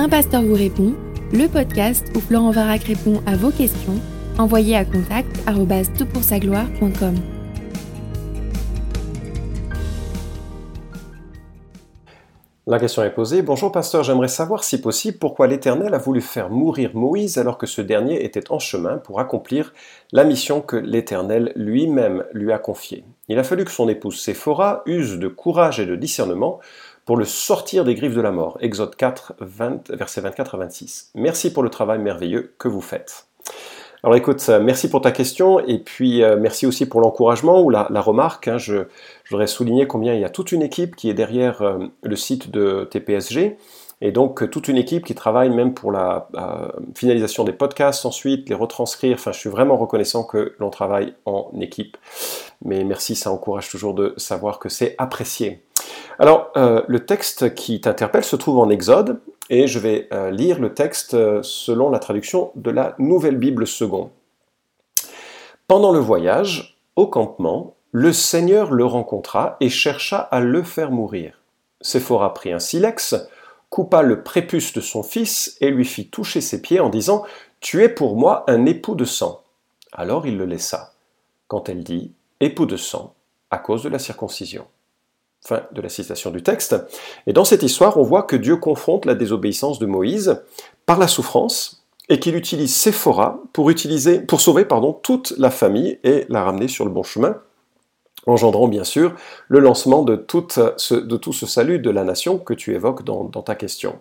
Un pasteur vous répond, le podcast où Florent Varac répond à vos questions, envoyez à contact gloire.com La question est posée. Bonjour pasteur, j'aimerais savoir si possible pourquoi l'Éternel a voulu faire mourir Moïse alors que ce dernier était en chemin pour accomplir la mission que l'Éternel lui-même lui a confiée. Il a fallu que son épouse Séphora use de courage et de discernement pour le sortir des griffes de la mort. Exode 4, 20, versets 24 à 26. Merci pour le travail merveilleux que vous faites. Alors écoute, euh, merci pour ta question et puis euh, merci aussi pour l'encouragement ou la, remarque. Hein. je, voudrais souligner combien il y a toute une équipe qui est derrière euh, le site de TPSG et donc toute une équipe qui travaille même pour la finalisation des podcasts ensuite, les retranscrire. Enfin, je suis vraiment reconnaissant que l'on travaille en équipe. Mais merci, ça encourage toujours de savoir que c'est apprécié. Alors, le texte qui t'interpelle se trouve en Exode, et je vais euh, lire le texte euh, selon la traduction de la Nouvelle Bible seconde. Pendant le voyage, au campement, le Seigneur le rencontra et chercha à le faire mourir. Séphora prit un silex, coupa le prépuce de son fils et lui fit toucher ses pieds en disant Tu es pour moi un époux de sang. Alors il le laissa. Quand elle dit Époux de sang, à cause de la circoncision. Fin de la citation du texte. Et dans cette histoire, on voit que Dieu confronte la désobéissance de Moïse par la souffrance et qu'il utilise Séphora pour, utiliser, pour sauver toute la famille et la ramener sur le bon chemin engendrant bien sûr le lancement de tout, ce, salut de la nation que tu évoques dans, ta question.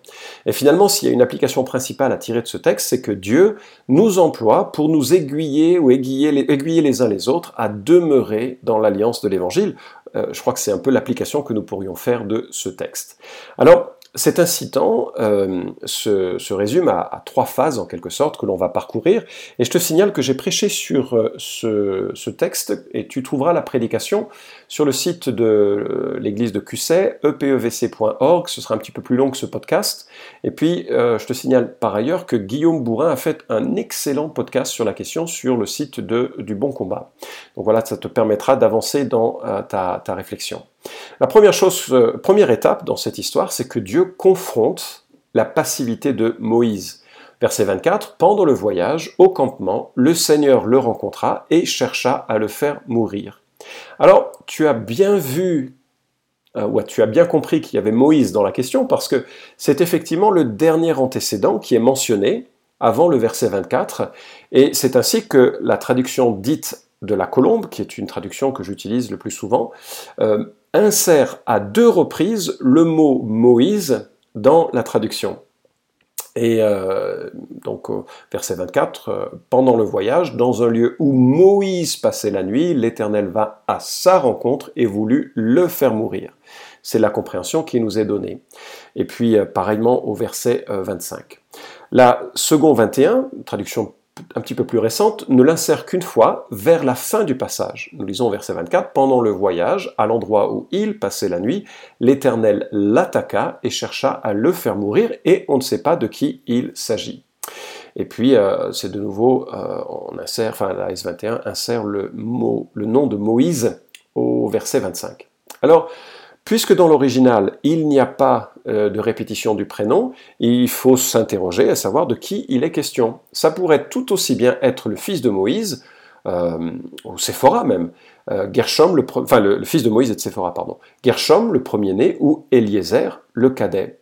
Et finalement, s'il y a une application principale à tirer de ce texte, c'est que Dieu nous emploie pour nous aiguiller ou aiguiller les uns les autres à demeurer dans l'alliance de l'Évangile. Euh, je crois que c'est un peu l'application que nous pourrions faire de ce texte. Alors, cet incitant euh, se, résume à, trois phases en quelque sorte que l'on va parcourir. Et je te signale que j'ai prêché sur euh, ce, texte et tu trouveras la prédication sur le site de euh, l'église de Cusset, epevc.org. Ce sera un petit peu plus long que ce podcast. Et puis, je te signale par ailleurs que Guillaume Bourrin a fait un excellent podcast sur la question sur le site de, du Bon Combat. Donc voilà, ça te permettra d'avancer dans ta réflexion. La première chose, euh, première étape dans cette histoire, c'est que Dieu confronte la passivité de Moïse. Verset 24, Pendant le voyage, au campement, le Seigneur le rencontra et chercha à le faire mourir. Alors, tu as bien vu, euh, ou tu as bien compris qu'il y avait Moïse dans la question, parce que c'est effectivement le dernier antécédent qui est mentionné avant le verset 24, et c'est ainsi que la traduction dite de la colombe, qui est une traduction que j'utilise le plus souvent, euh, insère à deux reprises le mot Moïse dans la traduction. Et euh, donc, verset 24, euh, pendant le voyage, dans un lieu où Moïse passait la nuit, l'Éternel va à sa rencontre et voulut le faire mourir. C'est la compréhension qui nous est donnée. Et puis, pareillement au verset 25. La seconde 21, traduction un petit peu plus récente, ne l'insère qu'une fois vers la fin du passage. Nous lisons verset 24, Pendant le voyage, à l'endroit où il passait la nuit, l'Éternel l'attaqua et chercha à le faire mourir, et on ne sait pas de qui il s'agit. Et puis, euh, c'est de nouveau, euh, on insère, enfin, la S21 insère le, mot, le nom de Moïse au verset 25. Alors, Puisque dans l'original, il n'y a pas euh, de répétition du prénom, il faut s'interroger à savoir de qui il est question. Ça pourrait tout aussi bien être le fils de Moïse, euh, ou Séphora même, euh, Gershom, le, enfin le, fils de Moïse et de Séphora, pardon, Gershom, le premier-né, ou Eliezer, le cadet.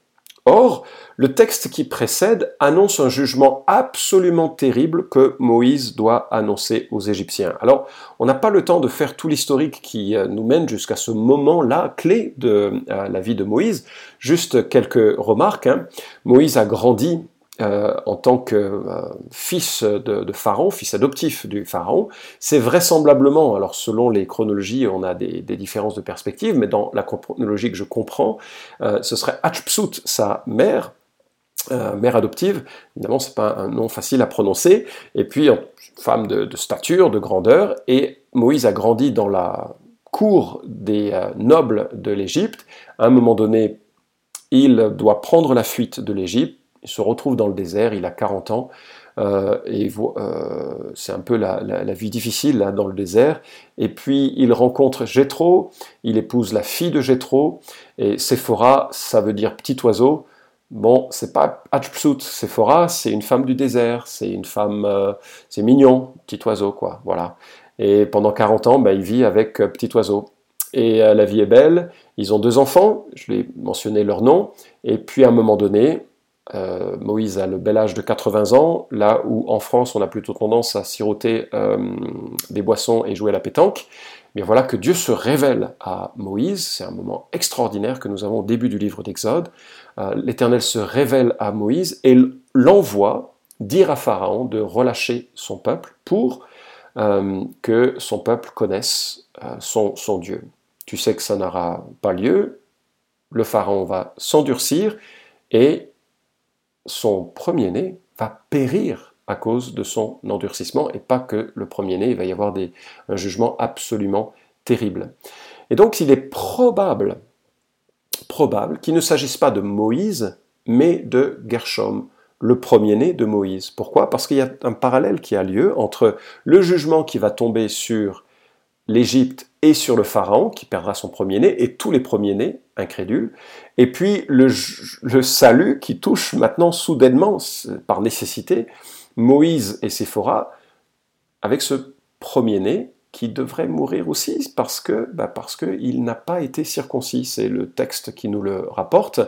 Or, le texte qui précède annonce un jugement absolument terrible que Moïse doit annoncer aux Égyptiens. Alors, on n'a pas le temps de faire tout l'historique qui euh, nous mène jusqu'à ce moment-là clé de euh, la vie de Moïse. Juste quelques remarques. Hein. Moïse a grandi euh, en tant que euh, fils de, Pharaon, fils adoptif du Pharaon, c'est vraisemblablement, alors selon les chronologies, on a des, différences de perspective, mais dans la chronologie que je comprends, euh, ce serait Hatshepsut, sa mère, mère adoptive, évidemment c'est pas un nom facile à prononcer, et puis femme de, de, stature, de grandeur, et Moïse a grandi dans la cour des nobles de l'Égypte. À un moment donné, il doit prendre la fuite de l'Égypte il se retrouve dans le désert, il a 40 ans, euh, et euh, c'est un peu la, vie difficile là, dans le désert. Et puis il rencontre Jéthro, il épouse la fille de Jéthro, et Séphora, ça veut dire petit oiseau. Bon, c'est pas Hatshepsut, Sephora, c'est une femme du désert, c'est une femme, euh, c'est mignon, petit oiseau, quoi, voilà. Et pendant 40 ans, bah, il vit avec euh, petit oiseau. Et la vie est belle, ils ont deux enfants, je l'ai mentionné leur nom, et puis à un moment donné, Moïse a le bel âge de 80 ans, là où en France on a plutôt tendance à siroter des boissons et jouer à la pétanque. Mais voilà que Dieu se révèle à Moïse, c'est un moment extraordinaire que nous avons au début du livre d'Exode. Euh, L'Éternel se révèle à Moïse et l'envoie dire à Pharaon de relâcher son peuple pour euh, que son peuple connaisse euh, son Dieu. Tu sais que ça n'aura pas lieu, le Pharaon va s'endurcir et son premier-né va périr à cause de son endurcissement, et pas que le premier-né, il va y avoir un jugement absolument terrible. Et donc il est probable, probable qu'il ne s'agisse pas de Moïse, mais de Gershom, le premier-né de Moïse. Pourquoi? Parce qu'il y a un parallèle qui a lieu entre le jugement qui va tomber sur l'Égypte et sur le Pharaon, qui perdra son premier-né, et tous les premiers-nés incrédules, et puis le, salut qui touche maintenant soudainement, par nécessité, Moïse et Séphora, avec ce premier-né qui devrait mourir aussi parce que bah parce qu'il n'a pas été circoncis. C'est le texte qui nous le rapporte.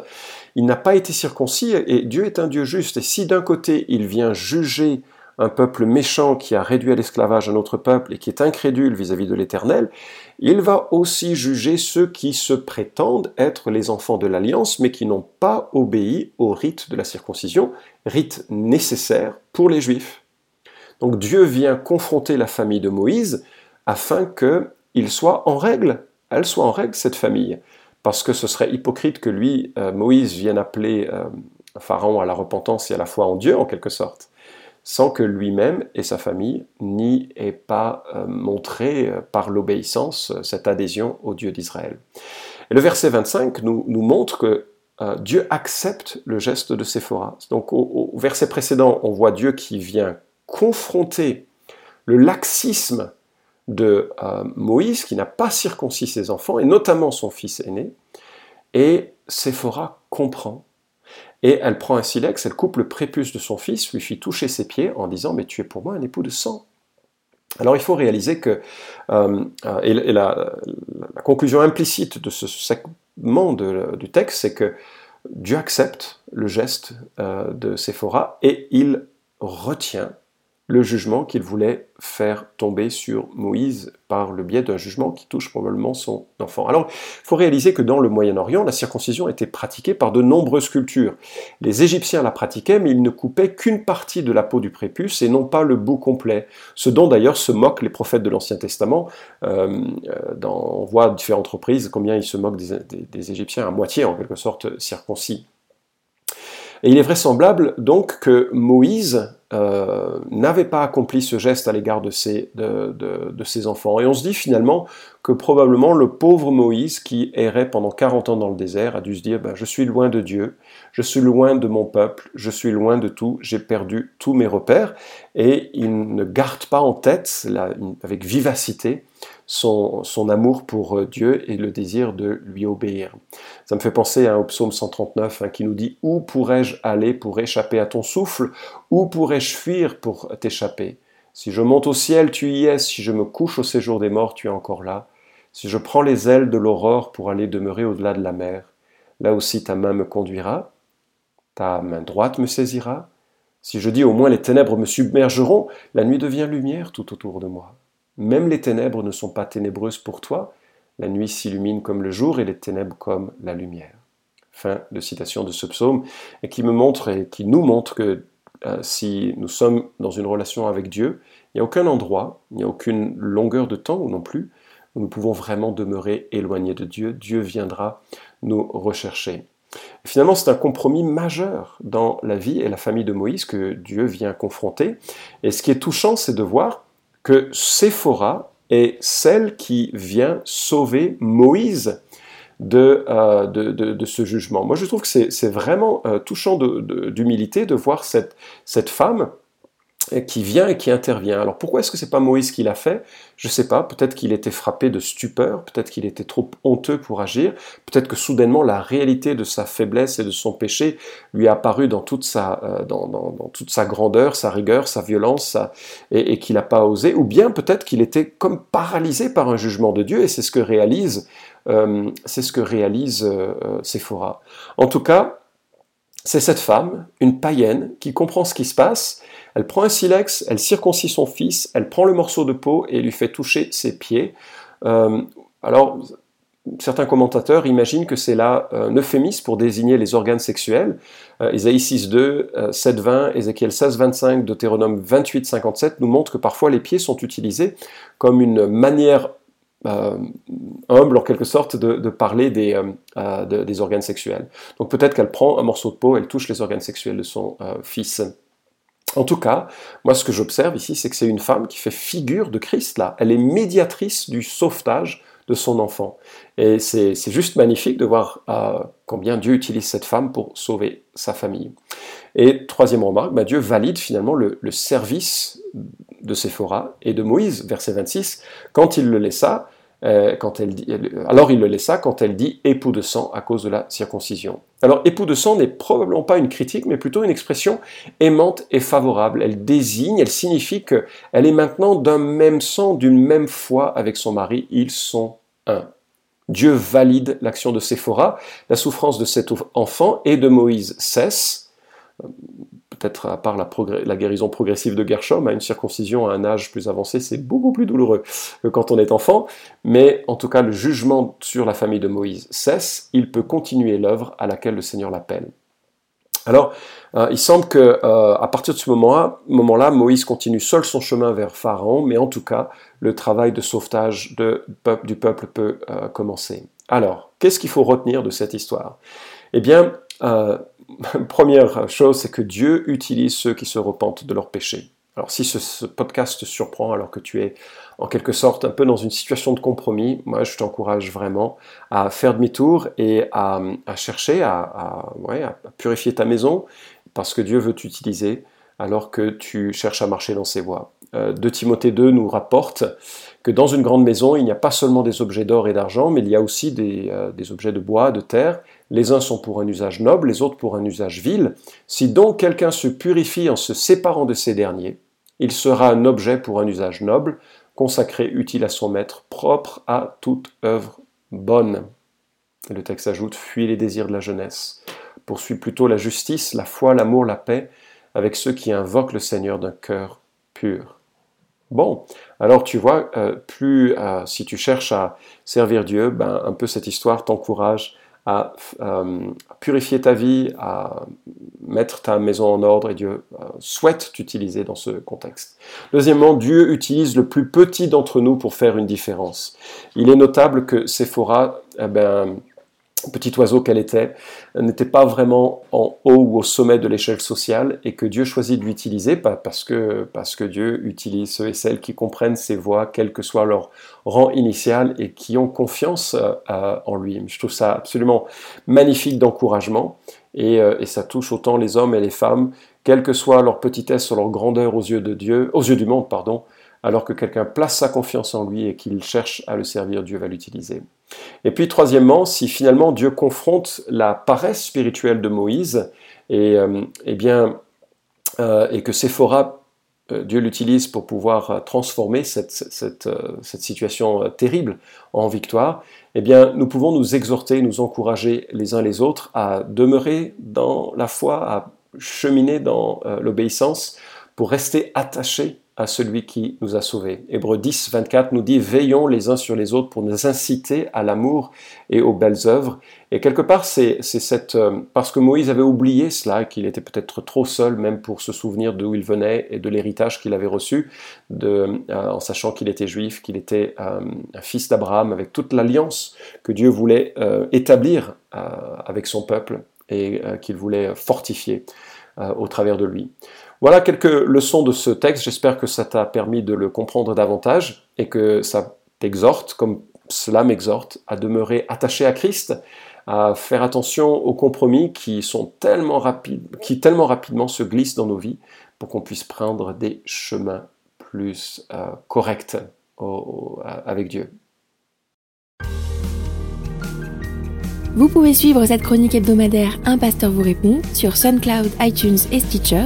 Il n'a pas été circoncis et Dieu est un Dieu juste. Et si d'un côté il vient juger un peuple méchant qui a réduit à l'esclavage un autre peuple et qui est incrédule vis-à-vis de l'Éternel, il va aussi juger ceux qui se prétendent être les enfants de l'Alliance, mais qui n'ont pas obéi au rite de la circoncision, rite nécessaire pour les Juifs. Donc Dieu vient confronter la famille de Moïse afin qu'il soit en règle, elle soit en règle, cette famille. Parce que ce serait hypocrite que lui, euh, Moïse, vienne appeler euh, Pharaon à la repentance et à la foi en Dieu, en quelque sorte sans que lui-même et sa famille n'y aient pas euh, montré euh, par l'obéissance euh, cette adhésion au Dieu d'Israël. Et le verset 25 nous, montre que Dieu accepte le geste de Séphora. Donc au, verset précédent, on voit Dieu qui vient confronter le laxisme de Moïse, qui n'a pas circoncis ses enfants, et notamment son fils aîné, et Séphora comprend et elle prend un silex, elle coupe le prépuce de son fils, lui fit toucher ses pieds en disant Mais tu es pour moi un époux de sang. Alors il faut réaliser que, euh, et, la, conclusion implicite de ce segment du texte, c'est que Dieu accepte le geste euh, de Séphora et il retient le jugement qu'il voulait faire tomber sur Moïse par le biais d'un jugement qui touche probablement son enfant. Alors, il faut réaliser que dans le Moyen-Orient, la circoncision était pratiquée par de nombreuses cultures. Les Égyptiens la pratiquaient, mais ils ne coupaient qu'une partie de la peau du prépuce et non pas le bout complet, ce dont d'ailleurs se moquent les prophètes de l'Ancien Testament. Euh, dans, on voit à différentes reprises combien ils se moquent des, des Égyptiens à moitié, en quelque sorte, circoncis. Et il est vraisemblable donc que Moïse euh, n'avait pas accompli ce geste à l'égard de ses, de, de, ses enfants. Et on se dit finalement que probablement le pauvre Moïse qui errait pendant 40 ans dans le désert a dû se dire ben, je suis loin de Dieu, je suis loin de mon peuple, je suis loin de tout, j'ai perdu tous mes repères. Et il ne garde pas en tête, avec vivacité, son, son, amour pour euh, Dieu et le désir de lui obéir. Ça me fait penser à, au psaume 139 hein, qui nous dit Où pourrais-je aller pour échapper à ton souffle? Où fuir pour t'échapper? Si je monte au ciel, tu y es. Si je me couche au séjour des morts, tu es encore là. Si je prends les ailes de l'aurore pour aller demeurer au-delà de la mer, là aussi ta main me conduira, ta main droite me saisira. Si je dis au moins les ténèbres me submergeront, la nuit devient lumière tout autour de moi. Même les ténèbres ne sont pas ténébreuses pour toi, la nuit s'illumine comme le jour et les ténèbres comme la lumière. Fin de citation de ce psaume, qui me montre et qui nous montre que euh, si nous sommes dans une relation avec Dieu, il n'y a aucun endroit, il n'y a aucune longueur de temps non plus où nous pouvons vraiment demeurer éloignés de Dieu. Dieu viendra nous rechercher. finalement, c'est un compromis majeur dans la vie et la famille de Moïse que Dieu vient confronter. Et ce qui est touchant, c'est de voir que Séphora est celle qui vient sauver Moïse de, euh, de, ce jugement. Moi, je trouve que c'est vraiment euh, touchant d'humilité de, voir cette femme qui vient et qui intervient. Alors pourquoi est-ce que c'est pas Moïse qui l'a fait? Je sais pas. Peut-être qu'il était frappé de stupeur. Peut-être qu'il était trop honteux pour agir. Peut-être que soudainement la réalité de sa faiblesse et de son péché lui a apparu dans toute sa, euh, dans, toute sa grandeur, sa rigueur, sa violence, et, qu'il n'a pas osé. Ou bien peut-être qu'il était comme paralysé par un jugement de Dieu. Et c'est ce que réalise, euh, ce que réalise euh, Séphora. En tout cas, c'est cette femme, une païenne, qui comprend ce qui se passe elle prend un silex, elle circoncit son fils, elle prend le morceau de peau et lui fait toucher ses pieds. Euh, alors, certains commentateurs imaginent que c'est là un euphémisme pour désigner les organes sexuels. Euh, Isaïe 6.2, euh, 7.20, Ézéchiel 16.25, Deutéronome 28.57 nous montrent que parfois les pieds sont utilisés comme une manière humble en quelque sorte de, parler des, organes sexuels. Donc peut-être qu'elle prend un morceau de peau, elle touche les organes sexuels de son fils. En tout cas, moi ce que j'observe ici, c'est que c'est une femme qui fait figure de Christ là. Elle est médiatrice du sauvetage de son enfant. Et c'est juste magnifique de voir euh, combien Dieu utilise cette femme pour sauver sa famille. Et troisième remarque, bah, Dieu valide finalement le, le service de Séphora et de Moïse, verset 26, quand il le laissa, euh, dit, alors il le laissa quand elle dit époux de sang à cause de la circoncision. Alors époux de sang n'est probablement pas une critique, mais plutôt une expression aimante et favorable. Elle désigne, elle signifie qu'elle est maintenant d'un même sang, d'une même foi avec son mari. Ils sont un. Dieu valide l'action de Séphora, la souffrance de cet enfant et de Moïse cesse peut-être à part la, guérison progressive de Gershom, à une circoncision à un âge plus avancé, c'est beaucoup plus douloureux que quand on est enfant, mais en tout cas le jugement sur la famille de Moïse cesse, il peut continuer l'œuvre à laquelle le Seigneur l'appelle. Alors, euh, il semble que euh, à partir de ce moment-là, moment Moïse continue seul son chemin vers Pharaon, mais en tout cas, le travail de sauvetage du peuple peut euh, commencer. Alors, qu'est-ce qu'il faut retenir de cette histoire? Eh bien, première chose, c'est que Dieu utilise ceux qui se repentent de leurs péchés. Alors si ce, podcast te surprend alors que tu es en quelque sorte un peu dans une situation de compromis, moi je t'encourage vraiment à faire demi-tour et à, chercher à, purifier ta maison parce que Dieu veut t'utiliser alors que tu cherches à marcher dans ses voies. Euh, de Timothée 2 nous rapporte que dans une grande maison, il n'y a pas seulement des objets d'or et d'argent, mais il y a aussi des, euh, des objets de bois, de terre, les uns sont pour un usage noble, les autres pour un usage vil. Si donc quelqu'un se purifie en se séparant de ces derniers, il sera un objet pour un usage noble, consacré, utile à son maître, propre à toute œuvre bonne. le texte ajoute Fuis les désirs de la jeunesse. Poursuis plutôt la justice, la foi, l'amour, la paix, avec ceux qui invoquent le Seigneur d'un cœur pur. Bon, alors tu vois, euh, plus euh, si tu cherches à servir Dieu, ben, un peu cette histoire t'encourage à purifier ta vie, à mettre ta maison en ordre et Dieu euh, souhaite t'utiliser dans ce contexte. Deuxièmement, Dieu utilise le plus petit d'entre nous pour faire une différence. Il est notable que Sephora, eh ben, petit oiseau qu'elle était, n'était pas vraiment en haut ou au sommet de l'échelle sociale et que Dieu choisit de l'utiliser parce que, parce que Dieu utilise ceux et celles qui comprennent ses voix, quel que soit leur rang initial et qui ont confiance euh, en lui. Je trouve ça absolument magnifique d'encouragement et, euh, et, ça touche autant les hommes et les femmes, quelle que soit leur petitesse ou leur grandeur aux yeux aux yeux du monde, pardon, alors que quelqu'un place sa confiance en lui et qu'il cherche à le servir, Dieu va l'utiliser. Et puis troisièmement, si finalement Dieu confronte la paresse spirituelle de Moïse, et, euh, eh bien, euh, et que Séphora, euh, Dieu l'utilise pour pouvoir transformer cette, cette, cette, situation terrible en victoire, eh bien, nous pouvons nous exhorter, nous encourager les uns les autres à demeurer dans la foi, à cheminer dans l'obéissance pour rester attachés à celui qui nous a sauvés. Hébreu 10, 24 nous dit Veillons les uns sur les autres pour nous inciter à l'amour et aux belles œuvres. Et quelque part, c'est cette. Euh, parce que Moïse avait oublié cela, qu'il était peut-être trop seul, même pour se souvenir d'où il venait et de l'héritage qu'il avait reçu, de, euh, en sachant qu'il était juif, qu'il était euh, fils d'Abraham, avec toute l'alliance que Dieu voulait établir avec son peuple et qu'il voulait fortifier au travers de lui. Voilà quelques leçons de ce texte. J'espère que ça t'a permis de le comprendre davantage et que ça t'exhorte, comme cela m'exhorte, à demeurer attaché à Christ, à faire attention aux compromis qui sont tellement rapides, qui tellement rapidement se glissent dans nos vies pour qu'on puisse prendre des chemins plus euh, corrects avec Dieu. Vous pouvez suivre cette chronique hebdomadaire Un pasteur vous répond sur SoundCloud, iTunes et Stitcher.